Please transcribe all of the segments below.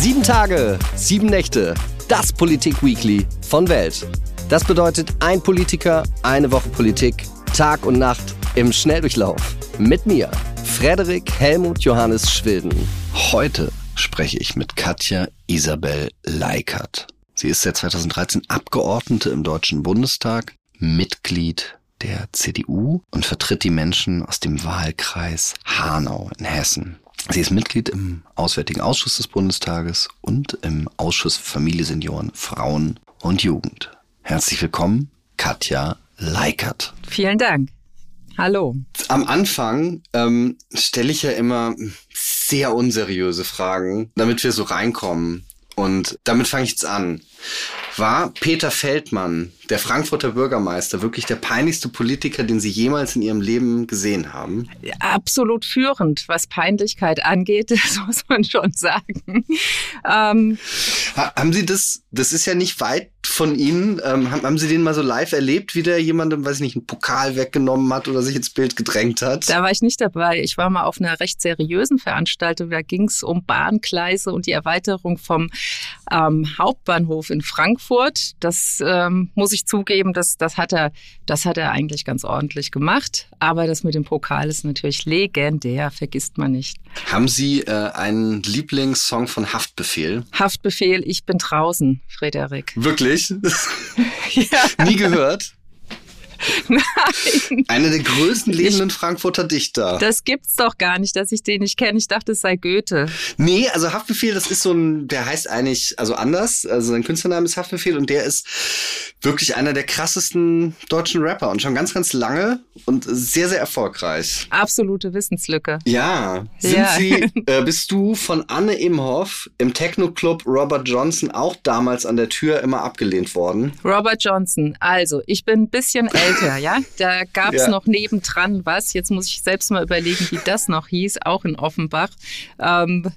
Sieben Tage, sieben Nächte, das Politik-Weekly von Welt. Das bedeutet ein Politiker, eine Woche Politik, Tag und Nacht im Schnelldurchlauf. Mit mir, Frederik Helmut Johannes Schwilden. Heute spreche ich mit Katja Isabel Leikert. Sie ist seit 2013 Abgeordnete im Deutschen Bundestag, Mitglied der CDU und vertritt die Menschen aus dem Wahlkreis Hanau in Hessen. Sie ist Mitglied im Auswärtigen Ausschuss des Bundestages und im Ausschuss Familie, Senioren, Frauen und Jugend. Herzlich willkommen, Katja Leikert. Vielen Dank. Hallo. Am Anfang ähm, stelle ich ja immer sehr unseriöse Fragen, damit wir so reinkommen. Und damit fange ich jetzt an. War Peter Feldmann, der Frankfurter Bürgermeister, wirklich der peinlichste Politiker, den Sie jemals in Ihrem Leben gesehen haben? Absolut führend, was Peinlichkeit angeht, das muss man schon sagen. Ähm, haben Sie das, das ist ja nicht weit von Ihnen, ähm, haben, haben Sie den mal so live erlebt, wie der jemandem, weiß ich nicht, einen Pokal weggenommen hat oder sich ins Bild gedrängt hat? Da war ich nicht dabei. Ich war mal auf einer recht seriösen Veranstaltung. Da ging es um Bahngleise und die Erweiterung vom ähm, Hauptbahnhof in Frankfurt. Das ähm, muss ich zugeben, das, das, hat er, das hat er eigentlich ganz ordentlich gemacht. Aber das mit dem Pokal ist natürlich legendär, vergisst man nicht. Haben Sie äh, einen Lieblingssong von Haftbefehl? Haftbefehl, ich bin draußen, Frederik. Wirklich? ja. Nie gehört? Nein. Einer der größten lebenden ich, Frankfurter Dichter. Das gibt's doch gar nicht, dass ich den nicht kenne. Ich dachte, es sei Goethe. Nee, also Haftbefehl, das ist so ein, der heißt eigentlich, also anders. Also sein Künstlername ist Haftbefehl und der ist wirklich einer der krassesten deutschen Rapper und schon ganz, ganz lange und sehr, sehr erfolgreich. Absolute Wissenslücke. Ja. Sind ja. Sie, äh, bist du von Anne Imhoff im Techno-Club Robert Johnson auch damals an der Tür immer abgelehnt worden? Robert Johnson. Also, ich bin ein bisschen älter älter, ja. Da gab es ja. noch nebendran was. Jetzt muss ich selbst mal überlegen, wie das noch hieß, auch in Offenbach. Ähm,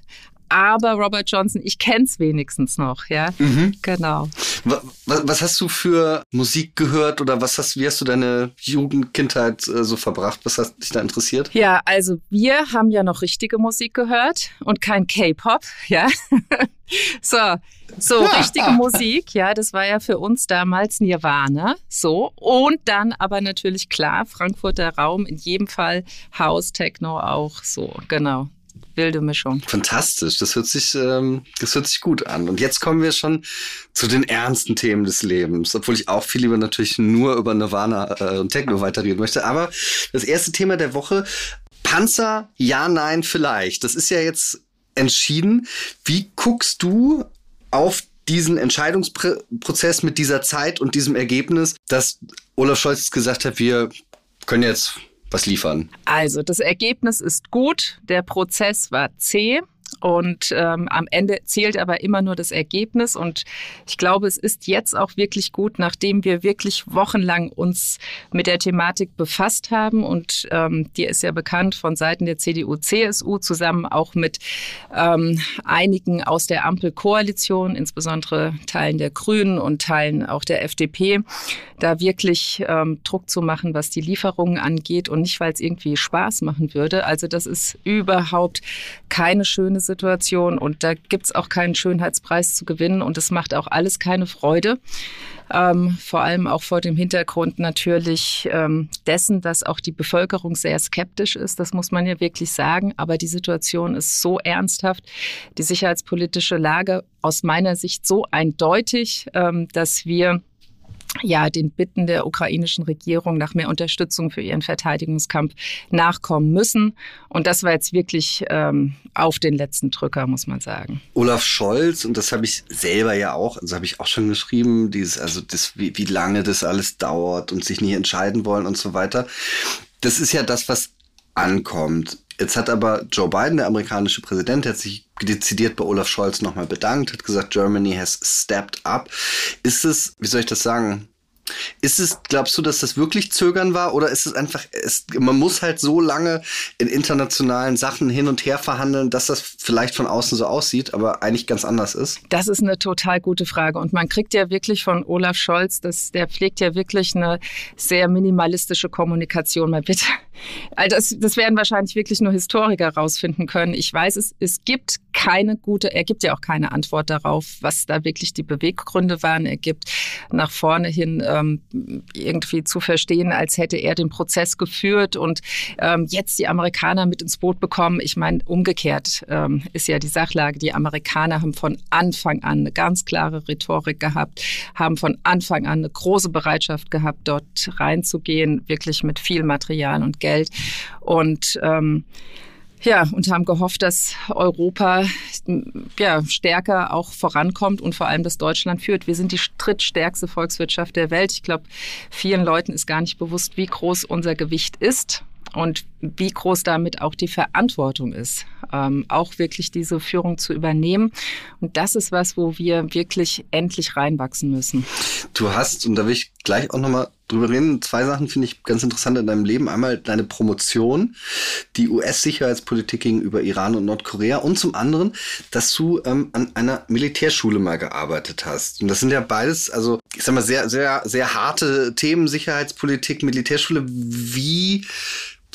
aber Robert Johnson, ich kenne es wenigstens noch, ja. Mhm. Genau. Was, was, hast du für Musik gehört oder was hast, wie hast du deine Jugendkindheit äh, so verbracht? Was hat dich da interessiert? Ja, also wir haben ja noch richtige Musik gehört und kein K-Pop, ja. so, so richtige Musik, ja, das war ja für uns damals Nirvana, so und dann aber natürlich klar Frankfurter Raum in jedem Fall House Techno auch so, genau wilde Mischung. Fantastisch, das hört sich, ähm, das hört sich gut an. Und jetzt kommen wir schon zu den ernsten Themen des Lebens, obwohl ich auch viel lieber natürlich nur über Nirvana äh, und Techno weiterreden möchte. Aber das erste Thema der Woche, Panzer, ja, nein, vielleicht. Das ist ja jetzt entschieden. Wie guckst du auf diesen Entscheidungsprozess mit dieser Zeit und diesem Ergebnis, dass Olaf Scholz gesagt hat, wir können jetzt was liefern? Also das Ergebnis ist gut, der Prozess war zäh. Und ähm, am Ende zählt aber immer nur das Ergebnis. Und ich glaube, es ist jetzt auch wirklich gut, nachdem wir wirklich wochenlang uns mit der Thematik befasst haben. Und ähm, die ist ja bekannt von Seiten der CDU, CSU, zusammen auch mit ähm, einigen aus der Ampelkoalition, insbesondere Teilen der Grünen und Teilen auch der FDP, da wirklich ähm, Druck zu machen, was die Lieferungen angeht und nicht, weil es irgendwie Spaß machen würde. Also das ist überhaupt keine schöne Situation und da gibt es auch keinen Schönheitspreis zu gewinnen und es macht auch alles keine Freude. Ähm, vor allem auch vor dem Hintergrund natürlich ähm, dessen, dass auch die Bevölkerung sehr skeptisch ist. Das muss man ja wirklich sagen. Aber die Situation ist so ernsthaft, die sicherheitspolitische Lage aus meiner Sicht so eindeutig, ähm, dass wir ja, den Bitten der ukrainischen Regierung nach mehr Unterstützung für ihren Verteidigungskampf nachkommen müssen. Und das war jetzt wirklich ähm, auf den letzten Drücker, muss man sagen. Olaf Scholz, und das habe ich selber ja auch, also habe ich auch schon geschrieben, dieses, also das, wie, wie lange das alles dauert und sich nicht entscheiden wollen und so weiter. Das ist ja das, was ankommt. Jetzt hat aber Joe Biden, der amerikanische Präsident, hat sich dezidiert bei Olaf Scholz nochmal bedankt, hat gesagt, Germany has stepped up. Ist es, wie soll ich das sagen? Ist es, glaubst du, dass das wirklich Zögern war oder ist es einfach, es, man muss halt so lange in internationalen Sachen hin und her verhandeln, dass das vielleicht von außen so aussieht, aber eigentlich ganz anders ist? Das ist eine total gute Frage und man kriegt ja wirklich von Olaf Scholz, das, der pflegt ja wirklich eine sehr minimalistische Kommunikation. Man wird Also das, das werden wahrscheinlich wirklich nur Historiker rausfinden können. Ich weiß es, es gibt keine gute, er gibt ja auch keine Antwort darauf, was da wirklich die Beweggründe waren. Er gibt nach vorne hin ähm, irgendwie zu verstehen, als hätte er den Prozess geführt und ähm, jetzt die Amerikaner mit ins Boot bekommen. Ich meine, umgekehrt ähm, ist ja die Sachlage. Die Amerikaner haben von Anfang an eine ganz klare Rhetorik gehabt, haben von Anfang an eine große Bereitschaft gehabt, dort reinzugehen, wirklich mit viel Material und Geld. Und ähm, ja, und haben gehofft, dass Europa ja, stärker auch vorankommt und vor allem, dass Deutschland führt. Wir sind die drittstärkste Volkswirtschaft der Welt. Ich glaube, vielen Leuten ist gar nicht bewusst, wie groß unser Gewicht ist und wie groß damit auch die Verantwortung ist, ähm, auch wirklich diese Führung zu übernehmen. Und das ist was, wo wir wirklich endlich reinwachsen müssen. Du hast, und da will ich gleich auch nochmal drüber reden, zwei Sachen finde ich ganz interessant in deinem Leben. Einmal deine Promotion, die US-Sicherheitspolitik gegenüber Iran und Nordkorea und zum anderen, dass du ähm, an einer Militärschule mal gearbeitet hast. Und das sind ja beides, also ich sag mal, sehr, sehr, sehr harte Themen, Sicherheitspolitik, Militärschule. Wie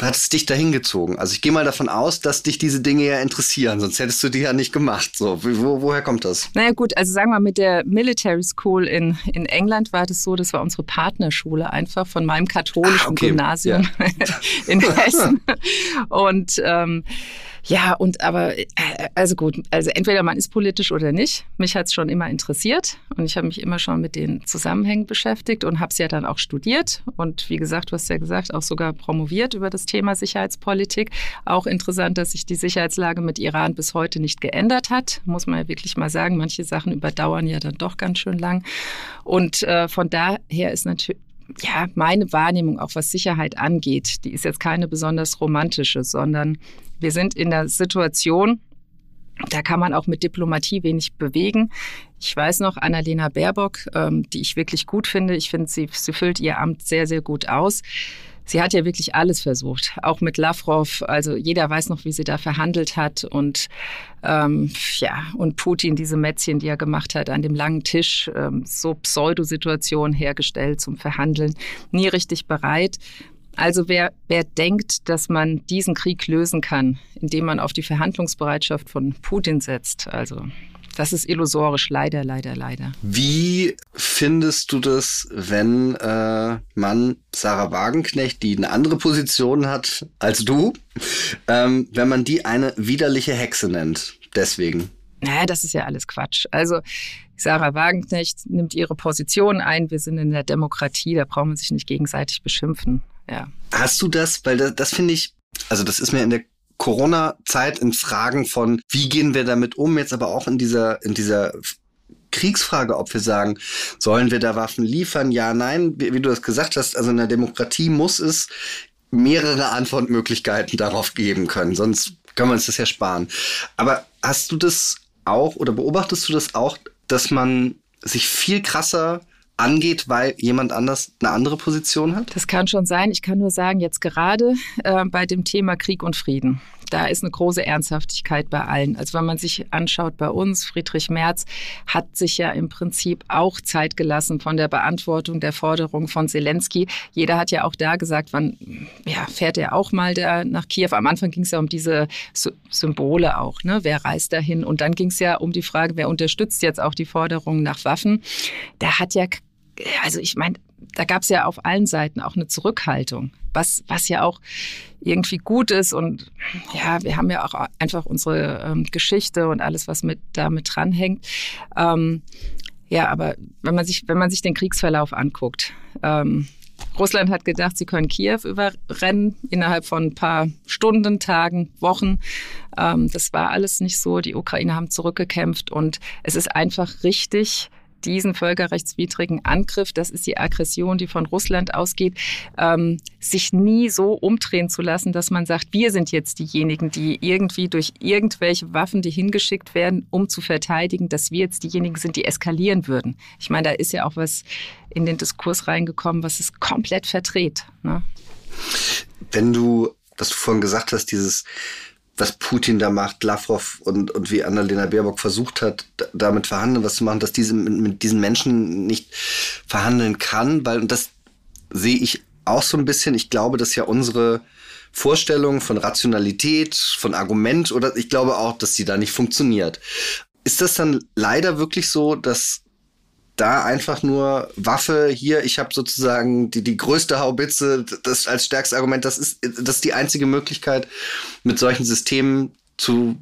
hat es dich dahin gezogen? Also ich gehe mal davon aus, dass dich diese Dinge ja interessieren, sonst hättest du die ja nicht gemacht. So, wo, woher kommt das? Naja gut, also sagen wir mit der Military School in, in England war das so, das war unsere Partnerschule einfach von meinem katholischen ah, okay. Gymnasium ja. in Hessen. Und ähm, ja, und aber, äh, also gut, also entweder man ist politisch oder nicht. Mich hat es schon immer interessiert und ich habe mich immer schon mit den Zusammenhängen beschäftigt und habe es ja dann auch studiert. Und wie gesagt, du hast ja gesagt, auch sogar promoviert über das Thema Sicherheitspolitik. Auch interessant, dass sich die Sicherheitslage mit Iran bis heute nicht geändert hat, muss man ja wirklich mal sagen. Manche Sachen überdauern ja dann doch ganz schön lang. Und äh, von daher ist natürlich ja, meine Wahrnehmung, auch was Sicherheit angeht, die ist jetzt keine besonders romantische, sondern wir sind in der Situation, da kann man auch mit Diplomatie wenig bewegen. Ich weiß noch, Annalena Baerbock, ähm, die ich wirklich gut finde. Ich finde, sie, sie füllt ihr Amt sehr, sehr gut aus. Sie hat ja wirklich alles versucht, auch mit Lavrov. Also jeder weiß noch, wie sie da verhandelt hat und ähm, ja und Putin diese Mätzchen, die er gemacht hat an dem langen Tisch, ähm, so Pseudosituationen hergestellt zum Verhandeln, nie richtig bereit. Also wer, wer denkt, dass man diesen Krieg lösen kann, indem man auf die Verhandlungsbereitschaft von Putin setzt, also das ist illusorisch, leider, leider, leider. Wie findest du das, wenn äh, man Sarah Wagenknecht, die eine andere Position hat als du, ähm, wenn man die eine widerliche Hexe nennt? Deswegen. Naja, das ist ja alles Quatsch. Also Sarah Wagenknecht nimmt ihre Position ein. Wir sind in der Demokratie, da braucht man sich nicht gegenseitig beschimpfen ja. Hast du das, weil das, das finde ich, also das ist mir in der Corona-Zeit in Fragen von, wie gehen wir damit um, jetzt aber auch in dieser, in dieser Kriegsfrage, ob wir sagen, sollen wir da Waffen liefern? Ja, nein, wie, wie du das gesagt hast, also in der Demokratie muss es mehrere Antwortmöglichkeiten darauf geben können, sonst können wir uns das ja sparen. Aber hast du das auch oder beobachtest du das auch, dass man sich viel krasser angeht, weil jemand anders eine andere Position hat? Das kann schon sein. Ich kann nur sagen, jetzt gerade äh, bei dem Thema Krieg und Frieden da ist eine große Ernsthaftigkeit bei allen. Also wenn man sich anschaut bei uns, Friedrich Merz hat sich ja im Prinzip auch Zeit gelassen von der Beantwortung der Forderung von Zelensky. Jeder hat ja auch da gesagt, wann ja, fährt er auch mal da nach Kiew. Am Anfang ging es ja um diese Symbole auch, ne? Wer reist dahin? Und dann ging es ja um die Frage, wer unterstützt jetzt auch die Forderung nach Waffen? Da hat ja also ich meine, da gab es ja auf allen Seiten auch eine Zurückhaltung, was, was ja auch irgendwie gut ist. Und ja, wir haben ja auch einfach unsere ähm, Geschichte und alles, was mit damit dranhängt. Ähm, ja, aber wenn man sich, wenn man sich den Kriegsverlauf anguckt, ähm, Russland hat gedacht, sie können Kiew überrennen innerhalb von ein paar Stunden, Tagen, Wochen. Ähm, das war alles nicht so. Die Ukrainer haben zurückgekämpft und es ist einfach richtig, diesen völkerrechtswidrigen Angriff, das ist die Aggression, die von Russland ausgeht, ähm, sich nie so umdrehen zu lassen, dass man sagt, wir sind jetzt diejenigen, die irgendwie durch irgendwelche Waffen, die hingeschickt werden, um zu verteidigen, dass wir jetzt diejenigen sind, die eskalieren würden. Ich meine, da ist ja auch was in den Diskurs reingekommen, was es komplett verdreht. Ne? Wenn du, was du vorhin gesagt hast, dieses was Putin da macht, Lavrov und, und wie Annalena Baerbock versucht hat, damit verhandeln, was zu machen, dass diese mit, mit diesen Menschen nicht verhandeln kann, weil, und das sehe ich auch so ein bisschen, ich glaube, dass ja unsere Vorstellung von Rationalität, von Argument oder ich glaube auch, dass die da nicht funktioniert. Ist das dann leider wirklich so, dass da einfach nur Waffe hier, ich habe sozusagen die, die größte Haubitze, das als stärkstes Argument, das ist, das ist die einzige Möglichkeit, mit solchen Systemen zu,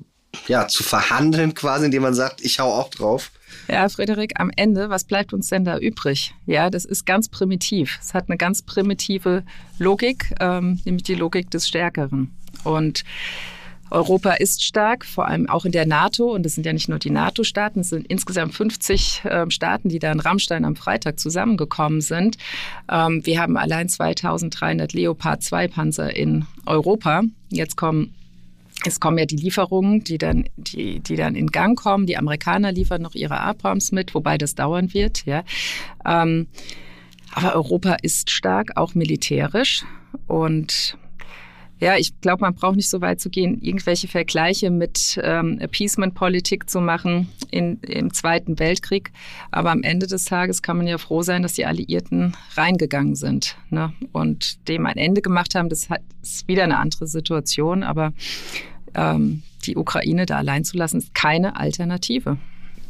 ja, zu verhandeln quasi, indem man sagt, ich hau auch drauf. Ja, Frederik, am Ende, was bleibt uns denn da übrig? Ja, das ist ganz primitiv. Es hat eine ganz primitive Logik, ähm, nämlich die Logik des Stärkeren. Und Europa ist stark, vor allem auch in der NATO. Und es sind ja nicht nur die NATO-Staaten, es sind insgesamt 50 äh, Staaten, die da in Rammstein am Freitag zusammengekommen sind. Ähm, wir haben allein 2300 Leopard 2 Panzer in Europa. Jetzt kommen es kommen ja die Lieferungen, die dann, die, die dann in Gang kommen. Die Amerikaner liefern noch ihre Abrams mit, wobei das dauern wird. Ja. Ähm, aber Europa ist stark, auch militärisch. Und ja, ich glaube, man braucht nicht so weit zu gehen, irgendwelche Vergleiche mit ähm, Appeasement-Politik zu machen in, im Zweiten Weltkrieg. Aber am Ende des Tages kann man ja froh sein, dass die Alliierten reingegangen sind ne? und dem ein Ende gemacht haben. Das hat, ist wieder eine andere Situation, aber ähm, die Ukraine da allein zu lassen, ist keine Alternative.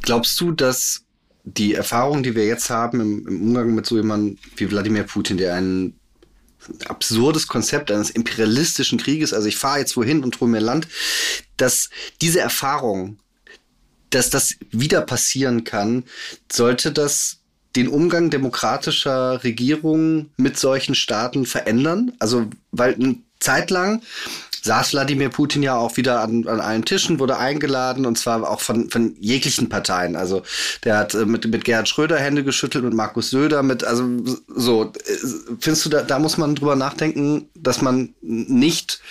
Glaubst du, dass die Erfahrung, die wir jetzt haben im, im Umgang mit so jemandem wie Wladimir Putin, der einen absurdes Konzept eines imperialistischen Krieges, also ich fahre jetzt wohin und hole mir Land, dass diese Erfahrung, dass das wieder passieren kann, sollte das den Umgang demokratischer Regierungen mit solchen Staaten verändern? Also, weil eine Zeit lang saß Wladimir Putin ja auch wieder an, an allen Tischen, wurde eingeladen und zwar auch von, von jeglichen Parteien. Also der hat äh, mit, mit Gerhard Schröder Hände geschüttelt, mit Markus Söder, mit, also so, äh, findest du, da, da muss man drüber nachdenken, dass man nicht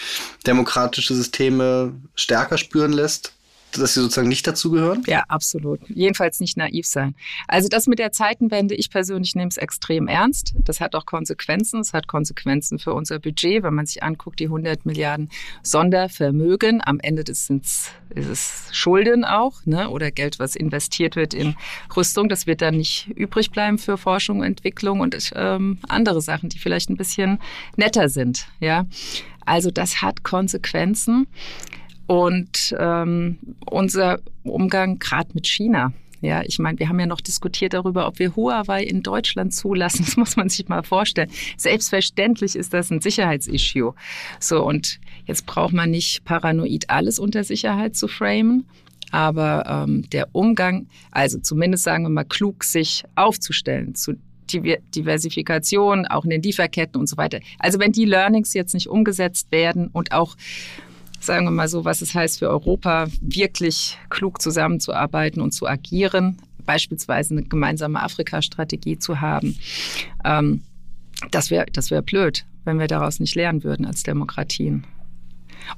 demokratische Systeme stärker spüren lässt? Dass sie sozusagen nicht dazugehören? Ja, absolut. Jedenfalls nicht naiv sein. Also das mit der Zeitenwende, ich persönlich nehme es extrem ernst. Das hat auch Konsequenzen. Es hat Konsequenzen für unser Budget, wenn man sich anguckt, die 100 Milliarden Sondervermögen. Am Ende des sind es Schulden auch ne? oder Geld, was investiert wird in Rüstung. Das wird dann nicht übrig bleiben für Forschung, Entwicklung und ähm, andere Sachen, die vielleicht ein bisschen netter sind. Ja, also das hat Konsequenzen. Und ähm, unser Umgang gerade mit China. Ja, ich meine, wir haben ja noch diskutiert darüber, ob wir Huawei in Deutschland zulassen. Das muss man sich mal vorstellen. Selbstverständlich ist das ein Sicherheitsissue. So, und jetzt braucht man nicht paranoid alles unter Sicherheit zu framen. Aber ähm, der Umgang, also zumindest sagen wir mal, klug sich aufzustellen zu Diversifikation, auch in den Lieferketten und so weiter. Also wenn die Learnings jetzt nicht umgesetzt werden und auch sagen wir mal so, was es heißt für Europa, wirklich klug zusammenzuarbeiten und zu agieren, beispielsweise eine gemeinsame Afrika-Strategie zu haben. Ähm, das wäre das wär blöd, wenn wir daraus nicht lernen würden als Demokratien.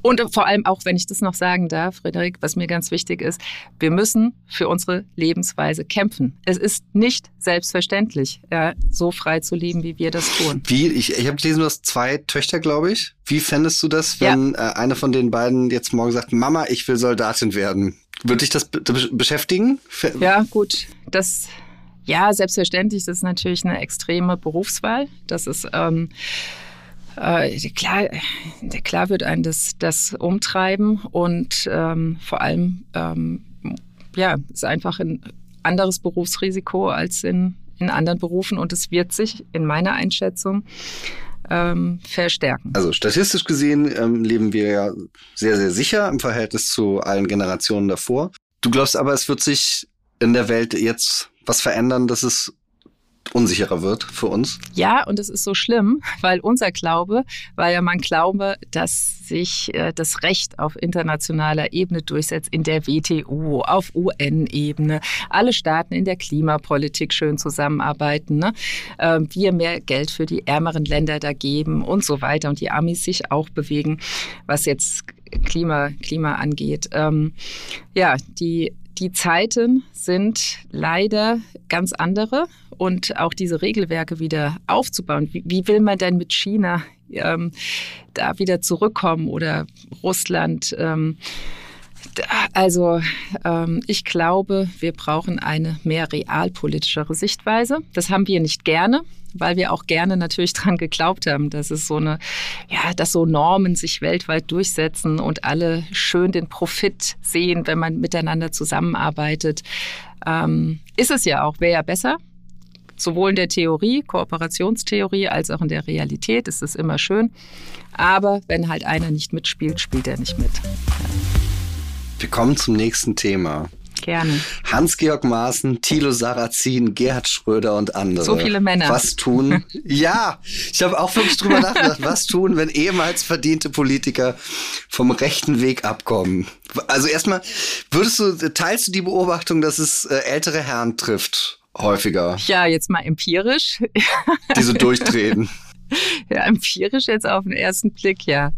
Und vor allem auch, wenn ich das noch sagen darf, Frederik, was mir ganz wichtig ist, wir müssen für unsere Lebensweise kämpfen. Es ist nicht selbstverständlich, ja, so frei zu leben, wie wir das tun. Wie? Ich, ich habe gelesen, du hast zwei Töchter, glaube ich. Wie fändest du das, wenn ja. äh, eine von den beiden jetzt morgen sagt, Mama, ich will Soldatin werden? Würde dich das be beschäftigen? Ja, gut. Das ja, selbstverständlich, das ist natürlich eine extreme Berufswahl. Das ist ähm, äh, klar, klar wird einen das, das umtreiben und ähm, vor allem, ähm, ja, ist einfach ein anderes Berufsrisiko als in, in anderen Berufen und es wird sich in meiner Einschätzung ähm, verstärken. Also statistisch gesehen ähm, leben wir ja sehr, sehr sicher im Verhältnis zu allen Generationen davor. Du glaubst aber, es wird sich in der Welt jetzt was verändern, dass es unsicherer wird für uns? Ja, und es ist so schlimm, weil unser Glaube war ja mein Glaube, dass sich äh, das Recht auf internationaler Ebene durchsetzt, in der WTO, auf UN-Ebene, alle Staaten in der Klimapolitik schön zusammenarbeiten, ne? äh, wir mehr Geld für die ärmeren Länder da geben und so weiter und die Amis sich auch bewegen, was jetzt Klima, Klima angeht. Ähm, ja, die die Zeiten sind leider ganz andere und auch diese Regelwerke wieder aufzubauen. Wie, wie will man denn mit China ähm, da wieder zurückkommen oder Russland? Ähm, Also ähm, ich glaube, wir brauchen eine mehr realpolitischere Sichtweise. Das haben wir nicht gerne, weil wir auch gerne natürlich dran geglaubt haben, dass es so eine, ja, dass so Normen sich weltweit durchsetzen und alle schön den Profit sehen, wenn man miteinander zusammenarbeitet. Ähm, ist es ja auch, wäre ja besser. Sowohl in der Theorie, Kooperationstheorie, als auch in der Realität ist es immer schön. Aber wenn halt einer nicht mitspielt, spielt er nicht mit. Wir kommen zum nächsten Thema. Gerne. Hans-Georg Maaßen, Thilo Sarrazin, Gerhard Schröder und andere. So viele Männer. Was tun? ja, ich habe auch wirklich drüber nachgedacht, was tun, wenn ehemals verdiente Politiker vom rechten Weg abkommen? Also erstmal, würdest du, teilst du die Beobachtung, dass es äh, ältere Herren trifft? Häufiger. Ja, jetzt mal empirisch. Die so durchdrehen. Ja, empirisch jetzt auf den ersten Blick, ja.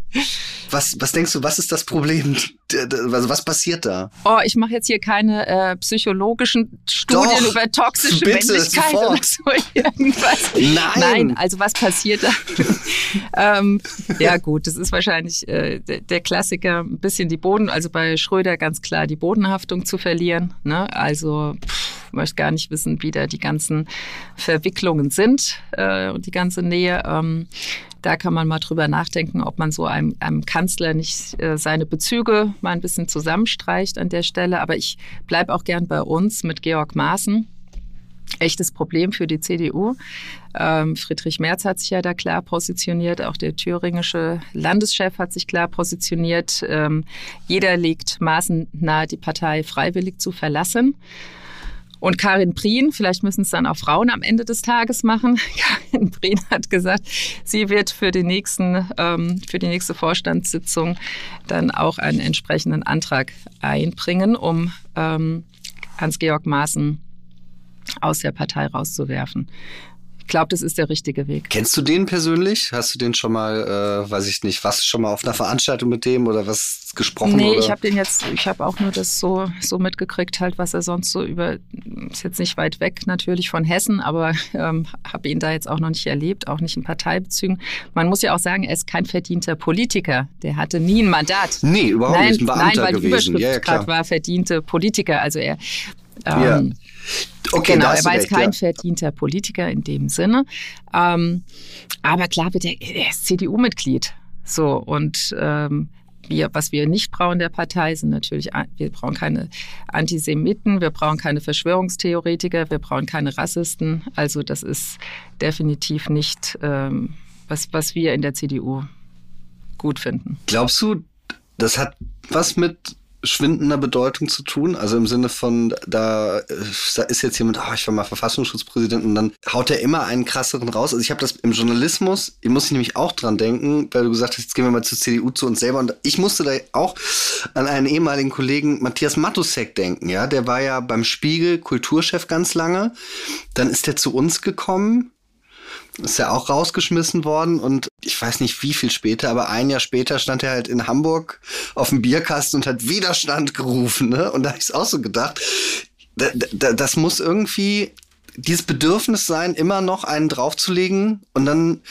Was, was denkst du, was ist das Problem? Also was passiert da? Oh, ich mache jetzt hier keine äh, psychologischen Studien Doch, über toxische bitte, Männlichkeit oder so irgendwas. Nein. Nein, also was passiert da? ähm, ja gut, das ist wahrscheinlich äh, der, der Klassiker, ein bisschen die Boden, also bei Schröder ganz klar die Bodenhaftung zu verlieren. Ne? Also pff, möchte gar nicht wissen, wie da die ganzen Verwicklungen sind äh, und die ganze Nähe. Ähm, da kann man mal drüber nachdenken, ob man so einem, einem Kanzler nicht äh, seine Bezüge mal ein bisschen zusammenstreicht an der Stelle. Aber ich bleibe auch gern bei uns mit Georg Maaßen. Echtes Problem für die CDU. Ähm, Friedrich Merz hat sich ja da klar positioniert, auch der thüringische Landeschef hat sich klar positioniert. Ähm, jeder legt Maaßen nahe, die Partei freiwillig zu verlassen. Und Karin Prien, vielleicht müssen es dann auch Frauen am Ende des Tages machen. Karin Prien hat gesagt, sie wird für die nächsten, ähm, für die nächste Vorstandssitzung dann auch einen entsprechenden Antrag einbringen, um ähm, Hans-Georg Maaßen aus der Partei rauszuwerfen. Ich glaube, das ist der richtige Weg. Kennst du den persönlich? Hast du den schon mal, äh, weiß ich nicht, was schon mal auf einer Veranstaltung mit dem oder was gesprochen? Nee, oder? ich habe den jetzt, ich habe auch nur das so, so mitgekriegt, halt, was er sonst so über, ist jetzt nicht weit weg natürlich von Hessen, aber ähm, habe ihn da jetzt auch noch nicht erlebt, auch nicht in Parteibezügen. Man muss ja auch sagen, er ist kein verdienter Politiker. Der hatte nie ein Mandat. Nee, überhaupt nein, nicht. Ein Beamter nein, weil die gewesen. Überschrift Ja, ja, gerade war verdiente Politiker. Also er ähm, Ja. Okay, genau, er war jetzt kein ja. verdienter Politiker in dem Sinne. Ähm, aber klar, wird er, er ist CDU-Mitglied. So, und ähm, wir, was wir nicht brauchen in der Partei, sind natürlich, wir brauchen keine Antisemiten, wir brauchen keine Verschwörungstheoretiker, wir brauchen keine Rassisten. Also das ist definitiv nicht, ähm, was, was wir in der CDU gut finden. Glaubst du, das hat was mit schwindender Bedeutung zu tun? Also im Sinne von, da äh, ist jetzt jemand, oh, ich war mal Verfassungsschutzpräsident und dann haut er immer einen krasseren raus. Also ich habe das im Journalismus, ich muss ich nämlich auch dran denken, weil du gesagt hast, jetzt gehen wir mal zur CDU zu uns selber und ich musste da auch an einen ehemaligen Kollegen Matthias Matusek denken, ja, der war ja beim Spiegel Kulturchef ganz lange, dann ist er zu uns gekommen, ist ja auch rausgeschmissen worden und ich weiß nicht wie viel später, aber ein Jahr später stand er halt in Hamburg auf dem Bierkasten und hat Widerstand gerufen. Ne? Und da habe ich auch so gedacht, da, da, das muss irgendwie dieses Bedürfnis sein, immer noch einen draufzulegen und dann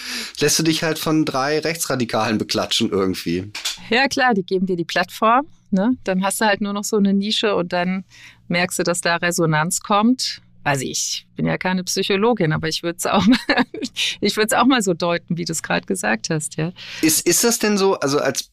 lässt du dich halt von drei Rechtsradikalen beklatschen irgendwie. Ja, klar, die geben dir die Plattform. Ne? Dann hast du halt nur noch so eine Nische und dann merkst du, dass da Resonanz kommt. Also ich bin ja keine Psychologin, aber ich würde es auch mal, ich würde es auch mal so deuten, wie du es gerade gesagt hast, ja. Ist, ist das denn so, also als,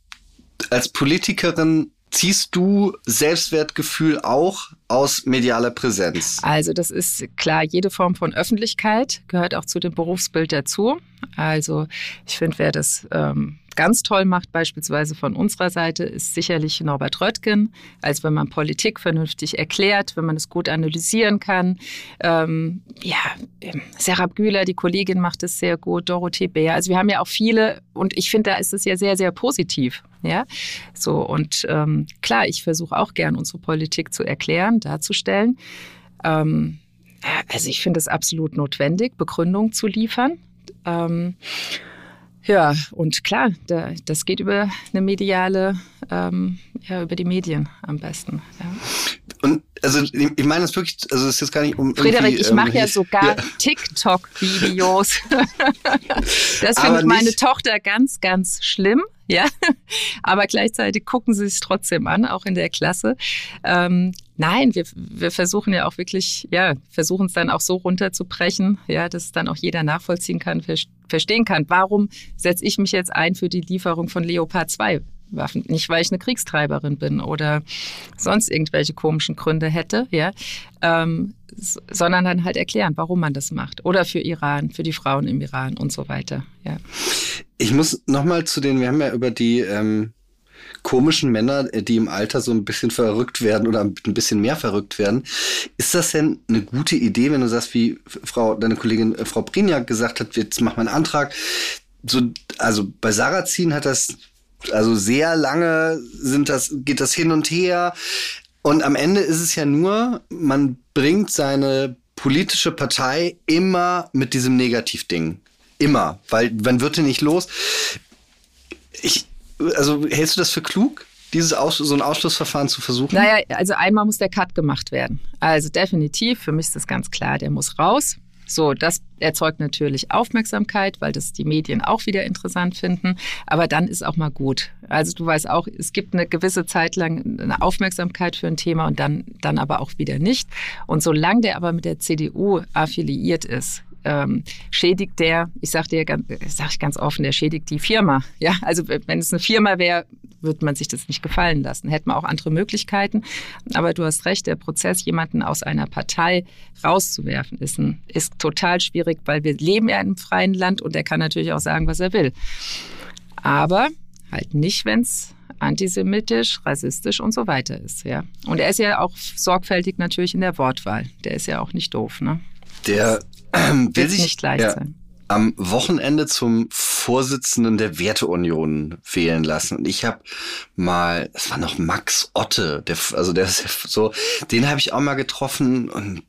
als Politikerin ziehst du Selbstwertgefühl auch aus medialer Präsenz? Also das ist klar, jede Form von Öffentlichkeit gehört auch zu dem Berufsbild dazu. Also ich finde, wer das ähm, ganz toll macht, beispielsweise von unserer Seite, ist sicherlich Norbert Röttgen, als wenn man Politik vernünftig erklärt, wenn man es gut analysieren kann. Ähm, ja, Serap Güler, die Kollegin, macht es sehr gut, Dorothee Bär. Also wir haben ja auch viele und ich finde, da ist es ja sehr, sehr positiv. Ja, so und ähm, klar, ich versuche auch gern unsere Politik zu erklären, darzustellen. Ähm, also ich finde es absolut notwendig, Begründung zu liefern. Ähm, ja, und klar, da, das geht über eine mediale, ähm, ja, über die Medien am besten. Ja. Und also ich meine das wirklich, also es ist jetzt gar nicht um. Frederik, ich mache ähm, ja sogar ja. TikTok-Videos. das findet meine Tochter ganz, ganz schlimm. Ja, aber gleichzeitig gucken sie es trotzdem an, auch in der Klasse. Ähm, nein, wir, wir versuchen ja auch wirklich, ja, versuchen es dann auch so runterzubrechen, ja, dass dann auch jeder nachvollziehen kann, verstehen kann. Warum setze ich mich jetzt ein für die Lieferung von Leopard 2? Waffen. Nicht, weil ich eine Kriegstreiberin bin oder sonst irgendwelche komischen Gründe hätte, ja, ähm, sondern dann halt erklären, warum man das macht. Oder für Iran, für die Frauen im Iran und so weiter. Ja. Ich muss nochmal zu den, wir haben ja über die ähm, komischen Männer, äh, die im Alter so ein bisschen verrückt werden oder ein bisschen mehr verrückt werden. Ist das denn eine gute Idee, wenn du sagst, wie Frau, deine Kollegin äh, Frau Briniak gesagt hat, jetzt mach mal einen Antrag. So, also bei Sarrazin hat das also sehr lange sind das, geht das hin und her. Und am Ende ist es ja nur, man bringt seine politische Partei immer mit diesem Negativding. Immer. Weil man wird ja nicht los. Ich, also hältst du das für klug? dieses Aus so ein Ausschlussverfahren zu versuchen? Naja, also einmal muss der Cut gemacht werden. Also definitiv, für mich ist das ganz klar, der muss raus. So, das erzeugt natürlich Aufmerksamkeit, weil das die Medien auch wieder interessant finden. Aber dann ist auch mal gut. Also du weißt auch, es gibt eine gewisse Zeit lang eine Aufmerksamkeit für ein Thema und dann, dann aber auch wieder nicht. Und solange der aber mit der CDU affiliiert ist, ähm, schädigt der, ich sage dir ganz, sag ich ganz offen, der schädigt die Firma. Ja, also wenn es eine Firma wäre, würde man sich das nicht gefallen lassen. Hätten wir auch andere Möglichkeiten. Aber du hast recht, der Prozess, jemanden aus einer Partei rauszuwerfen, ist, ein, ist total schwierig, weil wir leben ja in einem freien Land und er kann natürlich auch sagen, was er will. Aber halt nicht, wenn es antisemitisch, rassistisch und so weiter ist. Ja. Und er ist ja auch sorgfältig natürlich in der Wortwahl. Der ist ja auch nicht doof. Ne? Der will sich nicht leicht ja, sein. am Wochenende zum Vorsitzenden der Werteunion wählen lassen. Und ich habe mal, es war noch Max Otte, der, also der ist so, den habe ich auch mal getroffen und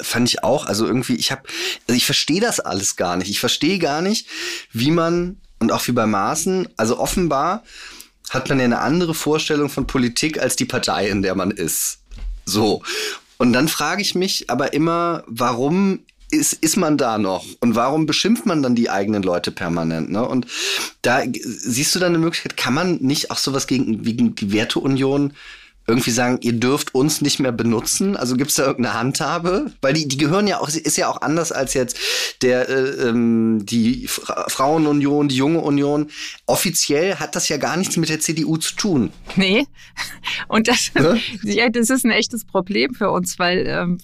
fand ich auch, also irgendwie, ich habe, also ich verstehe das alles gar nicht. Ich verstehe gar nicht, wie man, und auch wie bei Maßen, also offenbar hat man ja eine andere Vorstellung von Politik als die Partei, in der man ist. So. Und dann frage ich mich aber immer, warum ist, ist man da noch? Und warum beschimpft man dann die eigenen Leute permanent? Ne? Und da siehst du dann eine Möglichkeit, kann man nicht auch sowas gegen, gegen die Werteunion irgendwie sagen, ihr dürft uns nicht mehr benutzen? Also gibt es da irgendeine Handhabe? Weil die, die gehören ja auch, ist ja auch anders als jetzt der äh, ähm, die Frauenunion, die junge Union. Offiziell hat das ja gar nichts mit der CDU zu tun. Nee. Und das, ja? ja das ist ein echtes Problem für uns, weil ähm,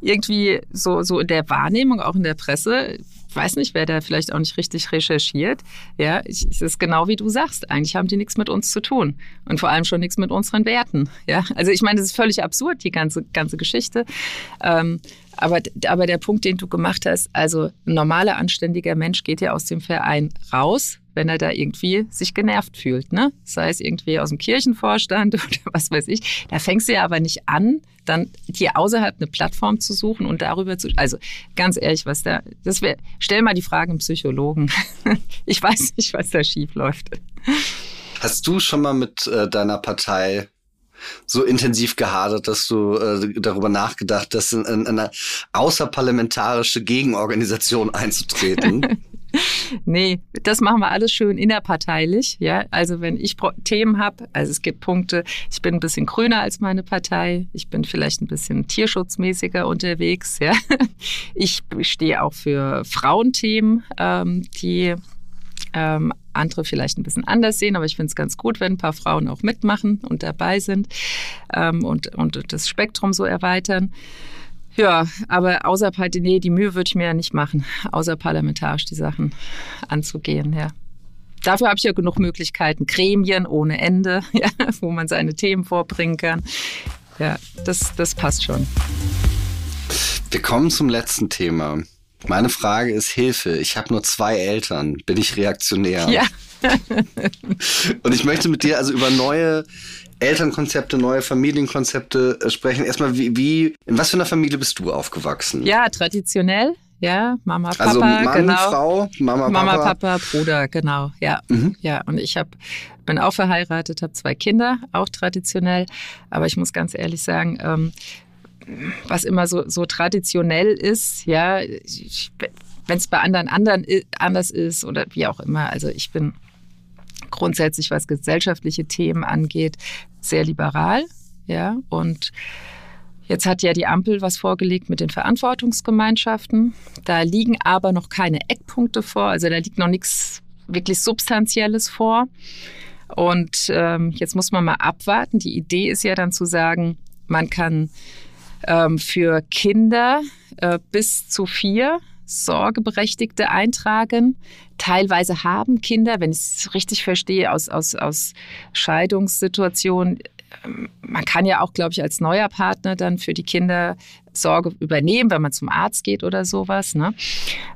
irgendwie so, so in der Wahrnehmung, auch in der Presse, weiß nicht, wer da vielleicht auch nicht richtig recherchiert. Ja, ich, es ist genau wie du sagst. Eigentlich haben die nichts mit uns zu tun und vor allem schon nichts mit unseren Werten. Ja, also ich meine, das ist völlig absurd, die ganze, ganze Geschichte. Ähm, aber, aber der Punkt, den du gemacht hast, also ein normaler, anständiger Mensch geht ja aus dem Verein raus, wenn er da irgendwie sich genervt fühlt, ne? Sei es irgendwie aus dem Kirchenvorstand oder was weiß ich. Da fängst du ja aber nicht an, dann dir außerhalb eine Plattform zu suchen und darüber zu, also ganz ehrlich, was da, das wäre, stell mal die Fragen im Psychologen. ich weiß nicht, was da schief läuft. Hast du schon mal mit äh, deiner Partei so intensiv gehadert, dass du äh, darüber nachgedacht hast, in, in eine außerparlamentarische Gegenorganisation einzutreten? nee, das machen wir alles schön innerparteilich. Ja, also wenn ich Themen habe, also es gibt Punkte, ich bin ein bisschen grüner als meine Partei, ich bin vielleicht ein bisschen tierschutzmäßiger unterwegs. Ja, ich stehe auch für Frauenthemen, ähm, die ähm, andere vielleicht ein bisschen anders sehen, aber ich finde es ganz gut, wenn ein paar Frauen auch mitmachen und dabei sind ähm, und, und das Spektrum so erweitern. Ja, aber außer nee, die Mühe würde ich mir ja nicht machen, außerparlamentarisch die Sachen anzugehen, ja. Dafür habe ich ja genug Möglichkeiten, Gremien ohne Ende, ja, wo man seine Themen vorbringen kann. Ja, das, das passt schon. Wir kommen zum letzten Thema. Meine Frage ist Hilfe. Ich habe nur zwei Eltern. Bin ich reaktionär? Ja. Und ich möchte mit dir also über neue Elternkonzepte, neue Familienkonzepte äh, sprechen. Erstmal, wie, wie, in was für einer Familie bist du aufgewachsen? Ja, traditionell. Ja, Mama, Papa, also Mann, genau. Frau, Mama, Papa. Mama, Papa, Bruder, genau. Ja, mhm. ja. Und ich hab, bin auch verheiratet, habe zwei Kinder, auch traditionell. Aber ich muss ganz ehrlich sagen, ähm, was immer so, so traditionell ist, ja, wenn es bei anderen anderen anders ist oder wie auch immer. Also ich bin grundsätzlich, was gesellschaftliche Themen angeht, sehr liberal. Ja, und Jetzt hat ja die Ampel was vorgelegt mit den Verantwortungsgemeinschaften. Da liegen aber noch keine Eckpunkte vor, also da liegt noch nichts wirklich Substanzielles vor. Und ähm, jetzt muss man mal abwarten. Die Idee ist ja dann zu sagen, man kann ähm, für Kinder äh, bis zu vier Sorgeberechtigte eintragen. Teilweise haben Kinder, wenn ich es richtig verstehe, aus, aus, aus Scheidungssituationen, ähm, man kann ja auch, glaube ich, als neuer Partner dann für die Kinder Sorge übernehmen, wenn man zum Arzt geht oder sowas. Ne?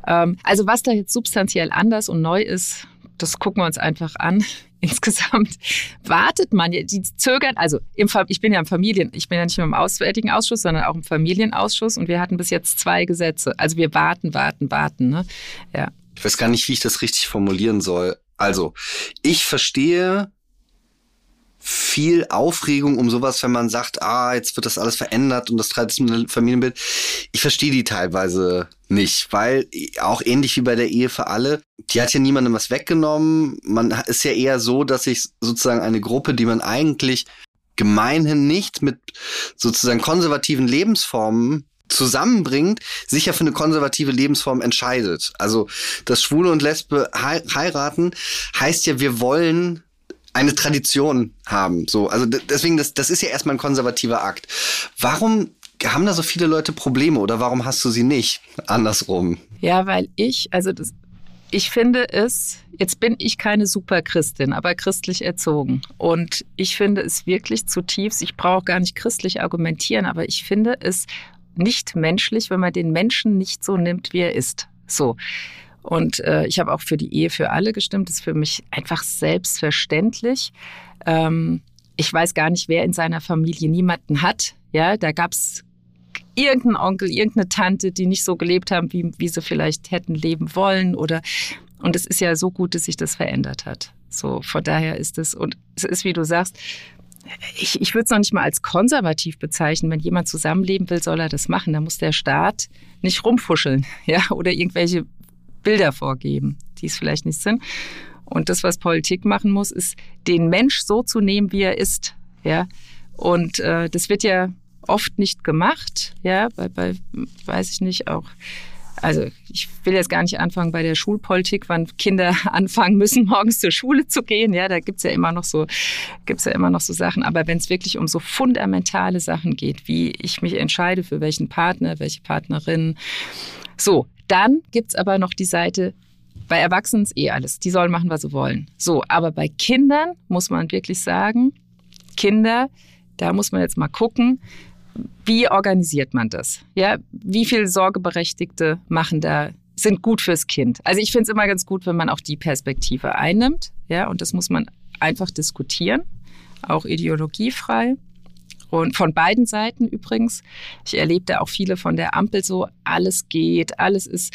Ähm, also was da jetzt substanziell anders und neu ist, das gucken wir uns einfach an. Insgesamt wartet man, die zögern, also im, ich bin ja im Familien, ich bin ja nicht nur im Auswärtigen Ausschuss, sondern auch im Familienausschuss und wir hatten bis jetzt zwei Gesetze. Also wir warten, warten, warten. Ne? Ja. Ich weiß gar nicht, wie ich das richtig formulieren soll. Also, ich verstehe viel Aufregung um sowas, wenn man sagt, ah, jetzt wird das alles verändert und das traditionelle Familienbild. Ich verstehe die teilweise nicht, weil auch ähnlich wie bei der Ehe für alle, die hat ja niemandem was weggenommen. Man ist ja eher so, dass sich sozusagen eine Gruppe, die man eigentlich gemeinhin nicht mit sozusagen konservativen Lebensformen zusammenbringt, sich ja für eine konservative Lebensform entscheidet. Also das Schwule und Lesbe heiraten heißt ja, wir wollen eine Tradition haben. So, also deswegen, das, das ist ja erstmal ein konservativer Akt. Warum haben da so viele Leute Probleme oder warum hast du sie nicht? Andersrum. Ja, weil ich, also das, ich finde es, jetzt bin ich keine Superchristin, aber christlich erzogen. Und ich finde es wirklich zutiefst, ich brauche gar nicht christlich argumentieren, aber ich finde es nicht menschlich, wenn man den Menschen nicht so nimmt, wie er ist. So. Und äh, ich habe auch für die Ehe für alle gestimmt. Das ist für mich einfach selbstverständlich. Ähm, ich weiß gar nicht, wer in seiner Familie niemanden hat. Ja, da gab es irgendeinen Onkel, irgendeine Tante, die nicht so gelebt haben, wie, wie sie vielleicht hätten leben wollen. Oder und es ist ja so gut, dass sich das verändert hat. So, von daher ist es, und es ist, wie du sagst, ich, ich würde es noch nicht mal als konservativ bezeichnen. Wenn jemand zusammenleben will, soll er das machen. Da muss der Staat nicht rumfuscheln, ja, oder irgendwelche Bilder vorgeben, die es vielleicht nicht sind. Und das, was Politik machen muss, ist, den Mensch so zu nehmen, wie er ist. Ja, und äh, das wird ja oft nicht gemacht. Ja, bei, bei, weiß ich nicht, auch. Also ich will jetzt gar nicht anfangen bei der Schulpolitik, wann Kinder anfangen müssen, morgens zur Schule zu gehen. Ja, da gibt's ja immer noch so, gibt's ja immer noch so Sachen. Aber wenn es wirklich um so fundamentale Sachen geht, wie ich mich entscheide für welchen Partner, welche Partnerin, so, dann gibt's aber noch die Seite, bei Erwachsenen ist eh alles. Die sollen machen, was sie wollen. So, aber bei Kindern muss man wirklich sagen, Kinder, da muss man jetzt mal gucken, wie organisiert man das? Ja, wie viele Sorgeberechtigte machen da sind gut fürs Kind. Also ich finde es immer ganz gut, wenn man auch die Perspektive einnimmt, ja, und das muss man einfach diskutieren, auch ideologiefrei. Und von beiden Seiten übrigens. Ich erlebte auch viele von der Ampel so, alles geht, alles ist,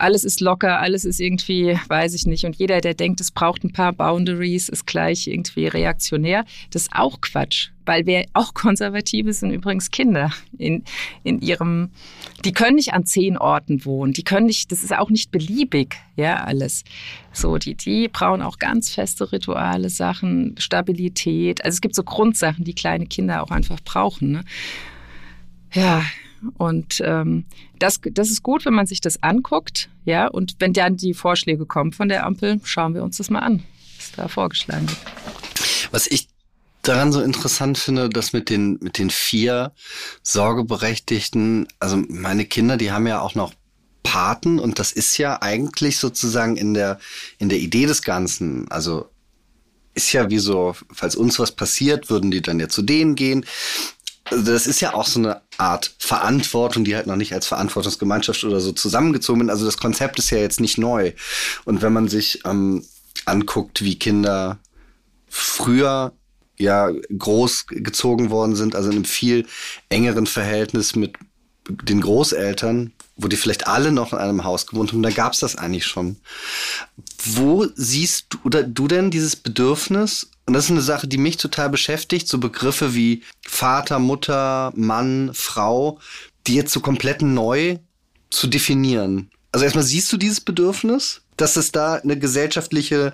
alles ist locker, alles ist irgendwie, weiß ich nicht. Und jeder, der denkt, es braucht ein paar Boundaries, ist gleich irgendwie reaktionär. Das ist auch Quatsch. Weil wer auch konservativ ist, sind übrigens Kinder in, in ihrem, die können nicht an zehn Orten wohnen. Die können nicht, das ist auch nicht beliebig, ja, alles. So, die, die brauchen auch ganz feste Rituale, Sachen, Stabilität. Also es gibt so Grundsachen, die kleine Kinder auch einfach brauchen. Ne? Ja, und ähm, das, das ist gut, wenn man sich das anguckt, ja. Und wenn dann die Vorschläge kommen von der Ampel, schauen wir uns das mal an, was da vorgeschlagen wird. Was ich daran so interessant finde, dass mit den, mit den vier Sorgeberechtigten, also meine Kinder, die haben ja auch noch Paten und das ist ja eigentlich sozusagen in der, in der Idee des Ganzen, also ist ja wie so, falls uns was passiert, würden die dann ja zu denen gehen. Also das ist ja auch so eine Art Verantwortung, die halt noch nicht als Verantwortungsgemeinschaft oder so zusammengezogen sind. Also das Konzept ist ja jetzt nicht neu. Und wenn man sich ähm, anguckt, wie Kinder früher ja groß gezogen worden sind, also in einem viel engeren Verhältnis mit den Großeltern, wo die vielleicht alle noch in einem Haus gewohnt haben, da gab es das eigentlich schon. Wo siehst du, oder du denn dieses Bedürfnis, und das ist eine Sache, die mich total beschäftigt, so Begriffe wie Vater, Mutter, Mann, Frau, die jetzt so komplett neu zu definieren. Also erstmal siehst du dieses Bedürfnis? dass es da eine gesellschaftliche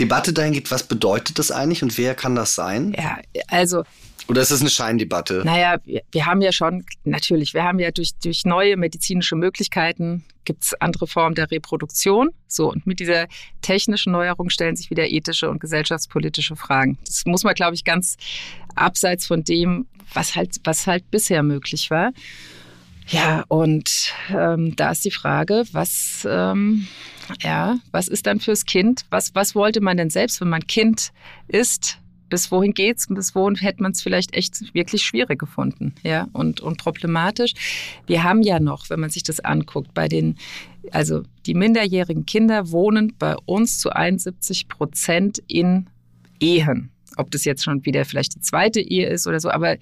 Debatte dahin gibt, was bedeutet das eigentlich und wer kann das sein? Ja, also oder ist es eine Scheindebatte? Naja, wir, wir haben ja schon, natürlich, wir haben ja durch, durch neue medizinische Möglichkeiten gibt es andere Formen der Reproduktion. So, und mit dieser technischen Neuerung stellen sich wieder ethische und gesellschaftspolitische Fragen. Das muss man, glaube ich, ganz abseits von dem, was halt, was halt bisher möglich war. Ja, und ähm, da ist die Frage, was, ähm, ja, was ist dann fürs Kind? Was, was wollte man denn selbst, wenn man Kind ist? Bis wohin geht's, bis wohin hätte man es vielleicht echt wirklich schwierig gefunden, ja, und, und problematisch. Wir haben ja noch, wenn man sich das anguckt, bei den, also die minderjährigen Kinder wohnen bei uns zu 71 Prozent in Ehen. Ob das jetzt schon wieder vielleicht die zweite Ehe ist oder so, aber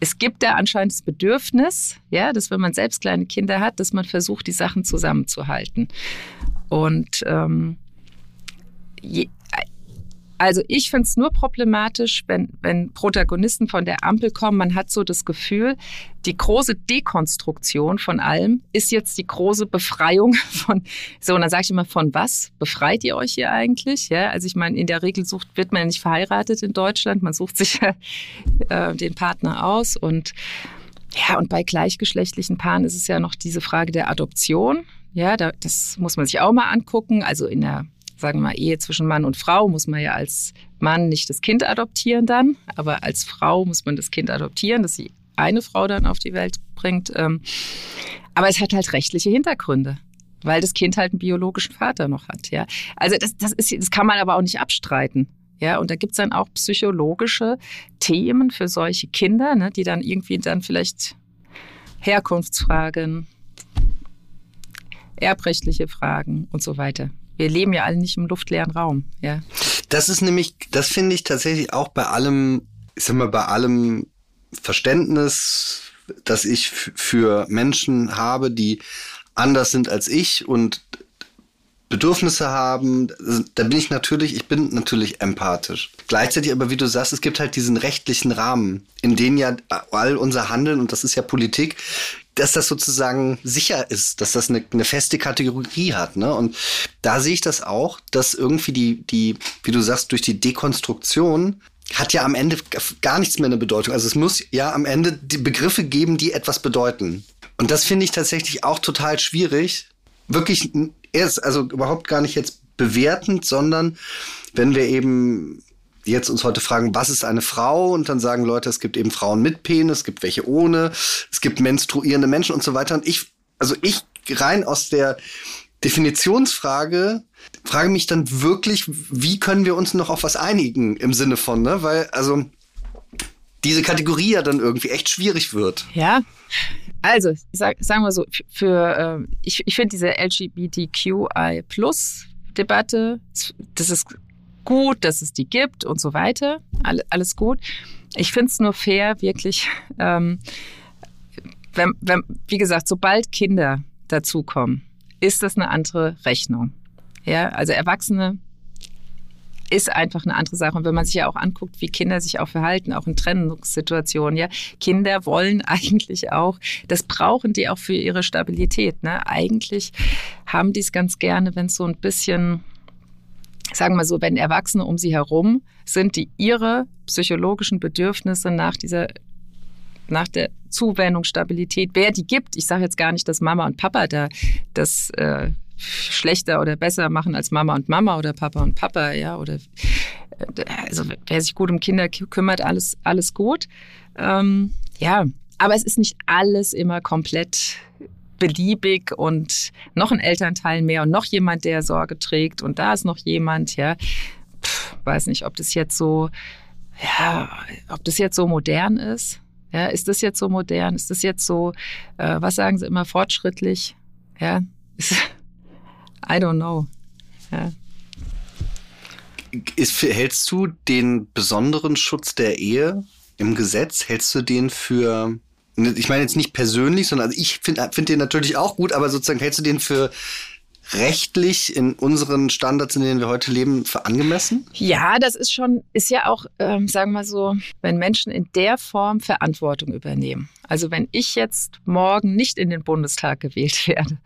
es gibt da anscheinend das Bedürfnis, ja, dass wenn man selbst kleine Kinder hat, dass man versucht, die Sachen zusammenzuhalten. Und ähm, je, also ich finde es nur problematisch, wenn, wenn Protagonisten von der Ampel kommen. Man hat so das Gefühl, die große Dekonstruktion von allem ist jetzt die große Befreiung von, so, und dann sage ich immer, von was befreit ihr euch hier eigentlich? Ja, also ich meine, in der Regel sucht, wird man nicht verheiratet in Deutschland, man sucht sich äh, den Partner aus und ja, und bei gleichgeschlechtlichen Paaren ist es ja noch diese Frage der Adoption. Ja, da, das muss man sich auch mal angucken. Also in der sagen wir mal, Ehe zwischen Mann und Frau muss man ja als Mann nicht das Kind adoptieren dann, aber als Frau muss man das Kind adoptieren, dass sie eine Frau dann auf die Welt bringt. Ähm, aber es hat halt rechtliche Hintergründe, weil das Kind halt einen biologischen Vater noch hat. Ja, also das, das ist, das kann man aber auch nicht abstreiten. Ja, und da gibt's dann auch psychologische Themen für solche Kinder, ne, die dann irgendwie dann vielleicht Herkunftsfragen, erbrechtliche Fragen und so weiter wir leben ja alle nicht im luftleeren Raum. Ja. Das ist nämlich, das finde ich tatsächlich auch bei allem, ich sag mal, bei allem Verständnis, das ich für Menschen habe, die anders sind als ich und Bedürfnisse haben, da bin ich natürlich, ich bin natürlich empathisch. Gleichzeitig aber, wie du sagst, es gibt halt diesen rechtlichen Rahmen, in den ja all unser Handeln, und das ist ja Politik, dass das sozusagen sicher ist, dass das eine, eine feste Kategorie hat. Ne? Und da sehe ich das auch, dass irgendwie die, die, wie du sagst, durch die Dekonstruktion hat ja am Ende gar nichts mehr eine Bedeutung. Also es muss ja am Ende die Begriffe geben, die etwas bedeuten. Und das finde ich tatsächlich auch total schwierig. Wirklich erst, also überhaupt gar nicht jetzt bewertend, sondern wenn wir eben jetzt uns heute fragen, was ist eine Frau? Und dann sagen Leute, es gibt eben Frauen mit Penis, es gibt welche ohne, es gibt menstruierende Menschen und so weiter. Und ich, also ich rein aus der Definitionsfrage frage mich dann wirklich, wie können wir uns noch auf was einigen im Sinne von, ne? Weil, also diese Kategorie ja dann irgendwie echt schwierig wird. Ja. Also, sag, sagen wir so, für, äh, ich, ich finde diese LGBTQI-Plus-Debatte, das ist gut, dass es die gibt und so weiter. Alles gut. Ich finde es nur fair, wirklich, ähm, wenn, wenn, wie gesagt, sobald Kinder dazukommen, ist das eine andere Rechnung. Ja, also Erwachsene ist einfach eine andere Sache. Und wenn man sich ja auch anguckt, wie Kinder sich auch verhalten, auch in Trennungssituationen, ja, Kinder wollen eigentlich auch, das brauchen die auch für ihre Stabilität. Ne? Eigentlich haben die es ganz gerne, wenn es so ein bisschen sagen wir so, wenn Erwachsene um sie herum sind, die ihre psychologischen Bedürfnisse nach dieser nach der Zuwendung, Stabilität, wer die gibt. Ich sage jetzt gar nicht, dass Mama und Papa da das äh, schlechter oder besser machen als Mama und Mama oder Papa und Papa, ja, oder äh, also wer sich gut um Kinder kümmert, alles, alles gut. Ähm, ja, aber es ist nicht alles immer komplett beliebig und noch ein Elternteil mehr und noch jemand, der Sorge trägt und da ist noch jemand, ja. Pff, weiß nicht, ob das jetzt so, ja, ob das jetzt so modern ist. Ja, ist das jetzt so modern? Ist das jetzt so, äh, was sagen sie immer, fortschrittlich? Ja, I don't know. Ja. Ist, hältst du den besonderen Schutz der Ehe im Gesetz, hältst du den für ich meine jetzt nicht persönlich, sondern also ich finde find den natürlich auch gut, aber sozusagen hältst du den für rechtlich in unseren Standards, in denen wir heute leben, für angemessen? Ja, das ist schon, ist ja auch, ähm, sagen wir mal so, wenn Menschen in der Form Verantwortung übernehmen. Also wenn ich jetzt morgen nicht in den Bundestag gewählt werde,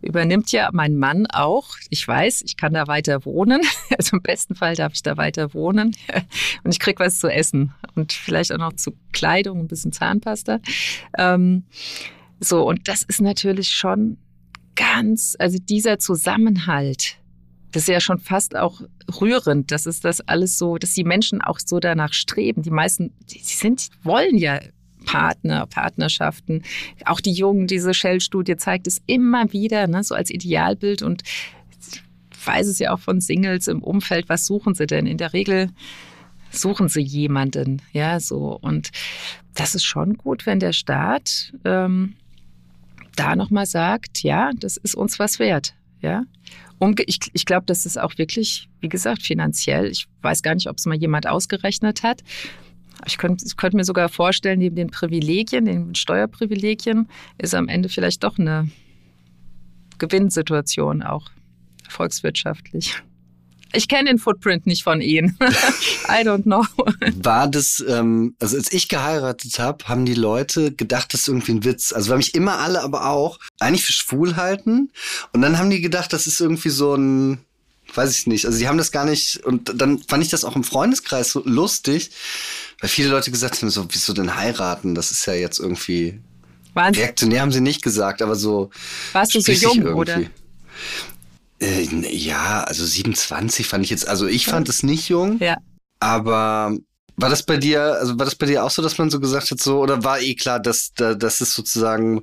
übernimmt ja mein Mann auch. Ich weiß, ich kann da weiter wohnen. Also im besten Fall darf ich da weiter wohnen. Und ich krieg was zu essen und vielleicht auch noch zu Kleidung, ein bisschen Zahnpasta. Ähm, so, und das ist natürlich schon ganz, also dieser Zusammenhalt, das ist ja schon fast auch rührend, dass es das alles so, dass die Menschen auch so danach streben. Die meisten, die sind, wollen ja Partner, Partnerschaften. Auch die Jungen, diese Shell-Studie zeigt es immer wieder, ne, so als Idealbild und ich weiß es ja auch von Singles im Umfeld, was suchen sie denn? In der Regel suchen sie jemanden, ja, so. Und das ist schon gut, wenn der Staat ähm, da nochmal sagt, ja, das ist uns was wert. Ja, Umge ich, ich glaube, das ist auch wirklich, wie gesagt, finanziell. Ich weiß gar nicht, ob es mal jemand ausgerechnet hat. Ich könnte, ich könnte mir sogar vorstellen, neben den Privilegien, den Steuerprivilegien, ist am Ende vielleicht doch eine Gewinnsituation auch volkswirtschaftlich. Ich kenne den Footprint nicht von Ehen. I don't know. War das, ähm, also als ich geheiratet habe, haben die Leute gedacht, das ist irgendwie ein Witz. Also weil mich immer alle aber auch eigentlich für schwul halten. Und dann haben die gedacht, das ist irgendwie so ein, weiß ich nicht. Also die haben das gar nicht, und dann fand ich das auch im Freundeskreis so lustig, weil viele Leute gesagt haben, so, wieso denn heiraten? Das ist ja jetzt irgendwie. Wahnsinn. Reaktionär haben sie nicht gesagt, aber so. Warst du so jung, irgendwie. oder? Äh, ja, also 27 fand ich jetzt, also ich fand es nicht jung. Ja. Aber war das bei dir, also war das bei dir auch so, dass man so gesagt hat, so, oder war eh klar, dass das ist sozusagen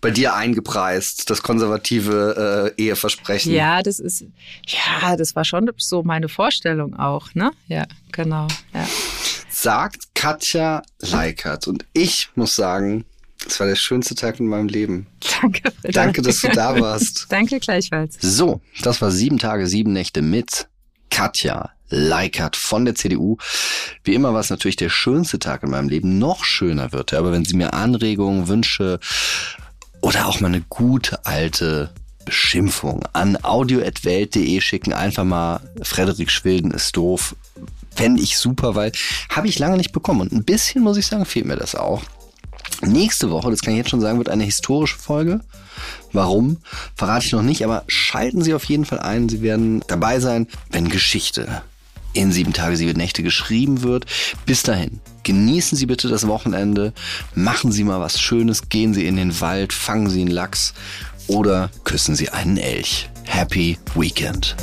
bei dir eingepreist, das konservative äh, Eheversprechen? Ja, das ist, ja, das war schon so meine Vorstellung auch, ne? Ja, genau, ja. Sagt Katja Leikert. Und ich muss sagen, es war der schönste Tag in meinem Leben. Danke, Frieda. Danke, dass du da warst. Danke gleichfalls. So, das war sieben Tage, sieben Nächte mit Katja Leikert von der CDU. Wie immer war es natürlich der schönste Tag in meinem Leben. Noch schöner wird er, aber wenn Sie mir Anregungen, Wünsche oder auch mal eine gute alte Beschimpfung an audio.welt.de schicken, einfach mal Frederik Schwilden ist doof. Fände ich super, weil habe ich lange nicht bekommen. Und ein bisschen, muss ich sagen, fehlt mir das auch. Nächste Woche, das kann ich jetzt schon sagen, wird eine historische Folge. Warum? Verrate ich noch nicht, aber schalten Sie auf jeden Fall ein. Sie werden dabei sein, wenn Geschichte in sieben Tage, sieben Nächte geschrieben wird. Bis dahin, genießen Sie bitte das Wochenende, machen Sie mal was Schönes, gehen Sie in den Wald, fangen Sie einen Lachs oder küssen Sie einen Elch. Happy Weekend.